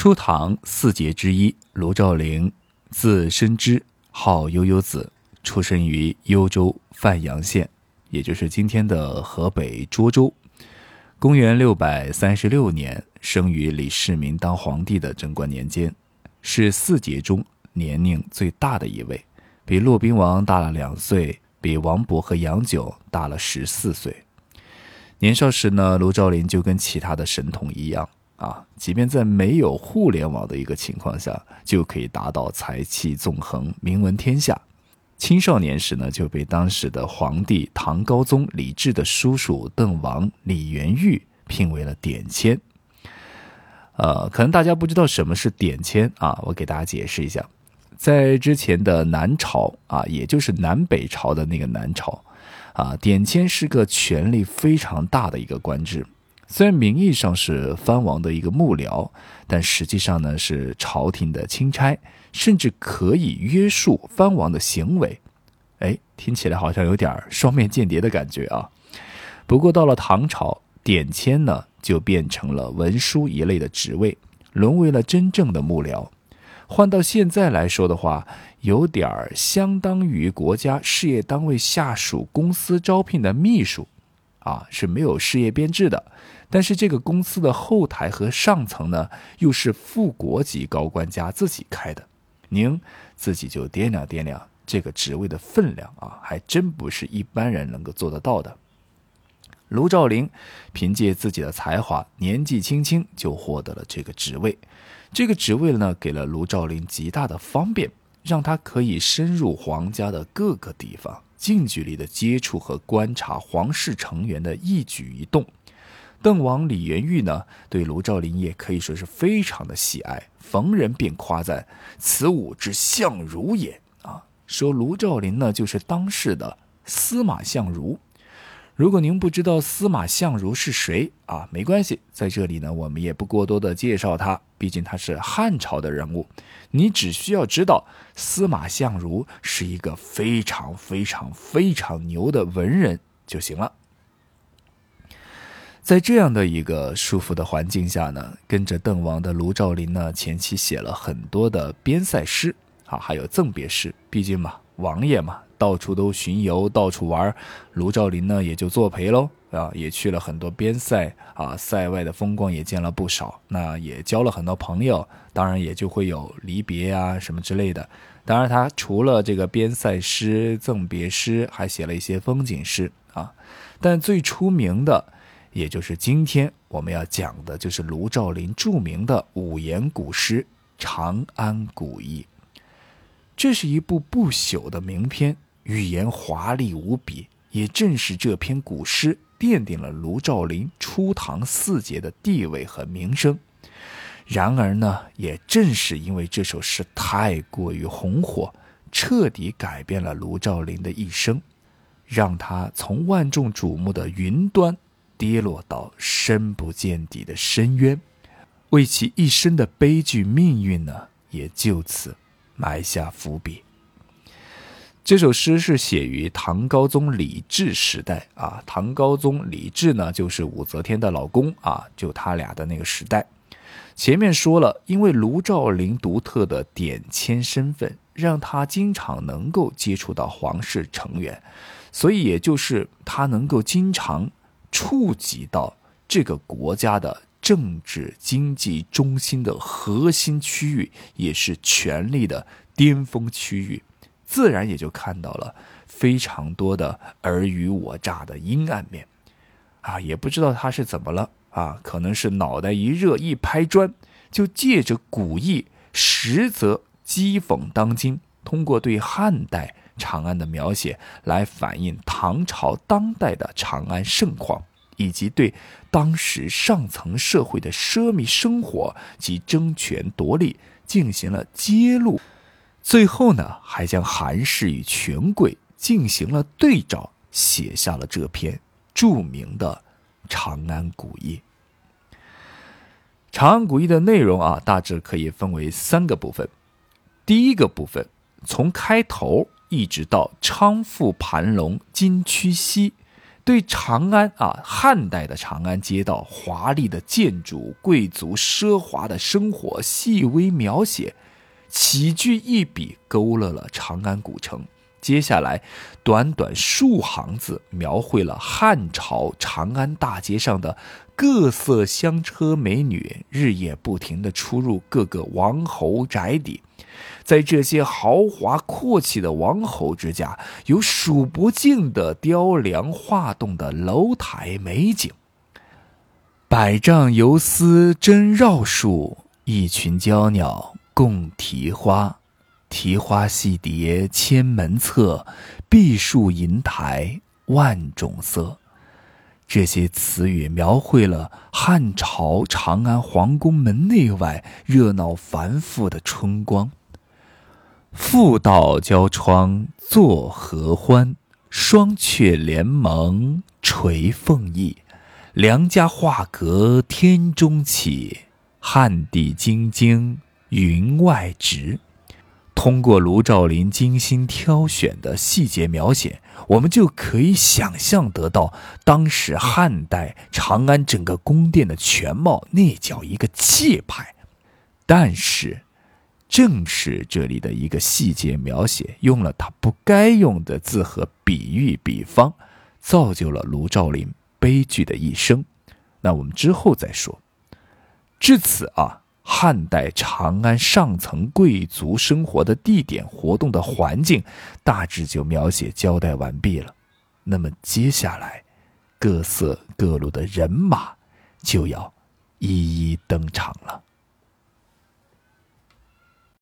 初唐四杰之一卢兆麟，字深之，号悠悠子，出生于幽州范阳县，也就是今天的河北涿州。公元六百三十六年，生于李世民当皇帝的贞观年间，是四杰中年龄最大的一位，比骆宾王大了两岁，比王勃和杨九大了十四岁。年少时呢，卢兆麟就跟其他的神童一样啊，即便在没有互联网的一个情况下，就可以达到才气纵横、名闻天下。青少年时呢，就被当时的皇帝唐高宗李治的叔叔邓王李元玉聘为了典签。呃，可能大家不知道什么是典签啊，我给大家解释一下，在之前的南朝啊，也就是南北朝的那个南朝。啊，典签是个权力非常大的一个官制，虽然名义上是藩王的一个幕僚，但实际上呢是朝廷的钦差，甚至可以约束藩王的行为。哎，听起来好像有点双面间谍的感觉啊。不过到了唐朝，典签呢就变成了文书一类的职位，沦为了真正的幕僚。换到现在来说的话，有点相当于国家事业单位下属公司招聘的秘书，啊是没有事业编制的，但是这个公司的后台和上层呢，又是副国级高官家自己开的，您自己就掂量掂量这个职位的分量啊，还真不是一般人能够做得到的。卢照林凭借自己的才华，年纪轻轻就获得了这个职位。这个职位呢，给了卢照林极大的方便，让他可以深入皇家的各个地方，近距离的接触和观察皇室成员的一举一动。邓王李元裕呢，对卢照邻也可以说是非常的喜爱，逢人便夸赞：“此武之相如也。”啊，说卢照邻呢，就是当世的司马相如。如果您不知道司马相如是谁啊，没关系，在这里呢，我们也不过多的介绍他，毕竟他是汉朝的人物。你只需要知道司马相如是一个非常非常非常牛的文人就行了。在这样的一个舒服的环境下呢，跟着邓王的卢照邻呢，前期写了很多的边塞诗啊，还有赠别诗，毕竟嘛，王爷嘛。到处都巡游，到处玩，卢照邻呢也就作陪喽啊，也去了很多边塞啊，塞外的风光也见了不少，那也交了很多朋友，当然也就会有离别啊什么之类的。当然，他除了这个边塞诗、赠别诗，还写了一些风景诗啊。但最出名的，也就是今天我们要讲的，就是卢照邻著名的五言古诗《长安古意》。这是一部不朽的名篇。语言华丽无比，也正是这篇古诗奠定了卢照邻初唐四杰的地位和名声。然而呢，也正是因为这首诗太过于红火，彻底改变了卢照邻的一生，让他从万众瞩目的云端跌落到深不见底的深渊，为其一生的悲剧命运呢，也就此埋下伏笔。这首诗是写于唐高宗李治时代啊，唐高宗李治呢就是武则天的老公啊，就他俩的那个时代。前面说了，因为卢照邻独特的典签身份，让他经常能够接触到皇室成员，所以也就是他能够经常触及到这个国家的政治经济中心的核心区域，也是权力的巅峰区域。自然也就看到了非常多的尔虞我诈的阴暗面，啊，也不知道他是怎么了啊，可能是脑袋一热一拍砖，就借着古意，实则讥讽当今，通过对汉代长安的描写来反映唐朝当代的长安盛况，以及对当时上层社会的奢靡生活及争权夺利进行了揭露。最后呢，还将韩氏与权贵进行了对照，写下了这篇著名的《长安古意》。《长安古意》的内容啊，大致可以分为三个部分。第一个部分，从开头一直到昌富盘龙金曲西，对长安啊，汉代的长安街道，华丽的建筑、贵族奢华的生活细微描写，起句一笔勾勒了长安古城。接下来，短短数行字，描绘了汉朝长安大街上的各色香车美女，日夜不停地出入各个王侯宅邸。在这些豪华阔气的王侯之家，有数不尽的雕梁画栋的楼台美景。百丈游丝真绕树，一群娇鸟共啼花。啼花戏蝶千门侧，碧树银台万种色。这些词语描绘了汉朝长安皇宫门内外热闹繁复的春光。妇道交窗作合欢，双阙联盟垂凤翼。良家画阁天中起，汉地京京云外直。通过卢照邻精心挑选的细节描写，我们就可以想象得到当时汉代长安整个宫殿的全貌，那叫一个气派。但是。正是这里的一个细节描写，用了他不该用的字和比喻比方，造就了卢照邻悲剧的一生。那我们之后再说。至此啊，汉代长安上层贵族生活的地点、活动的环境，大致就描写交代完毕了。那么接下来，各色各路的人马就要一一登场了。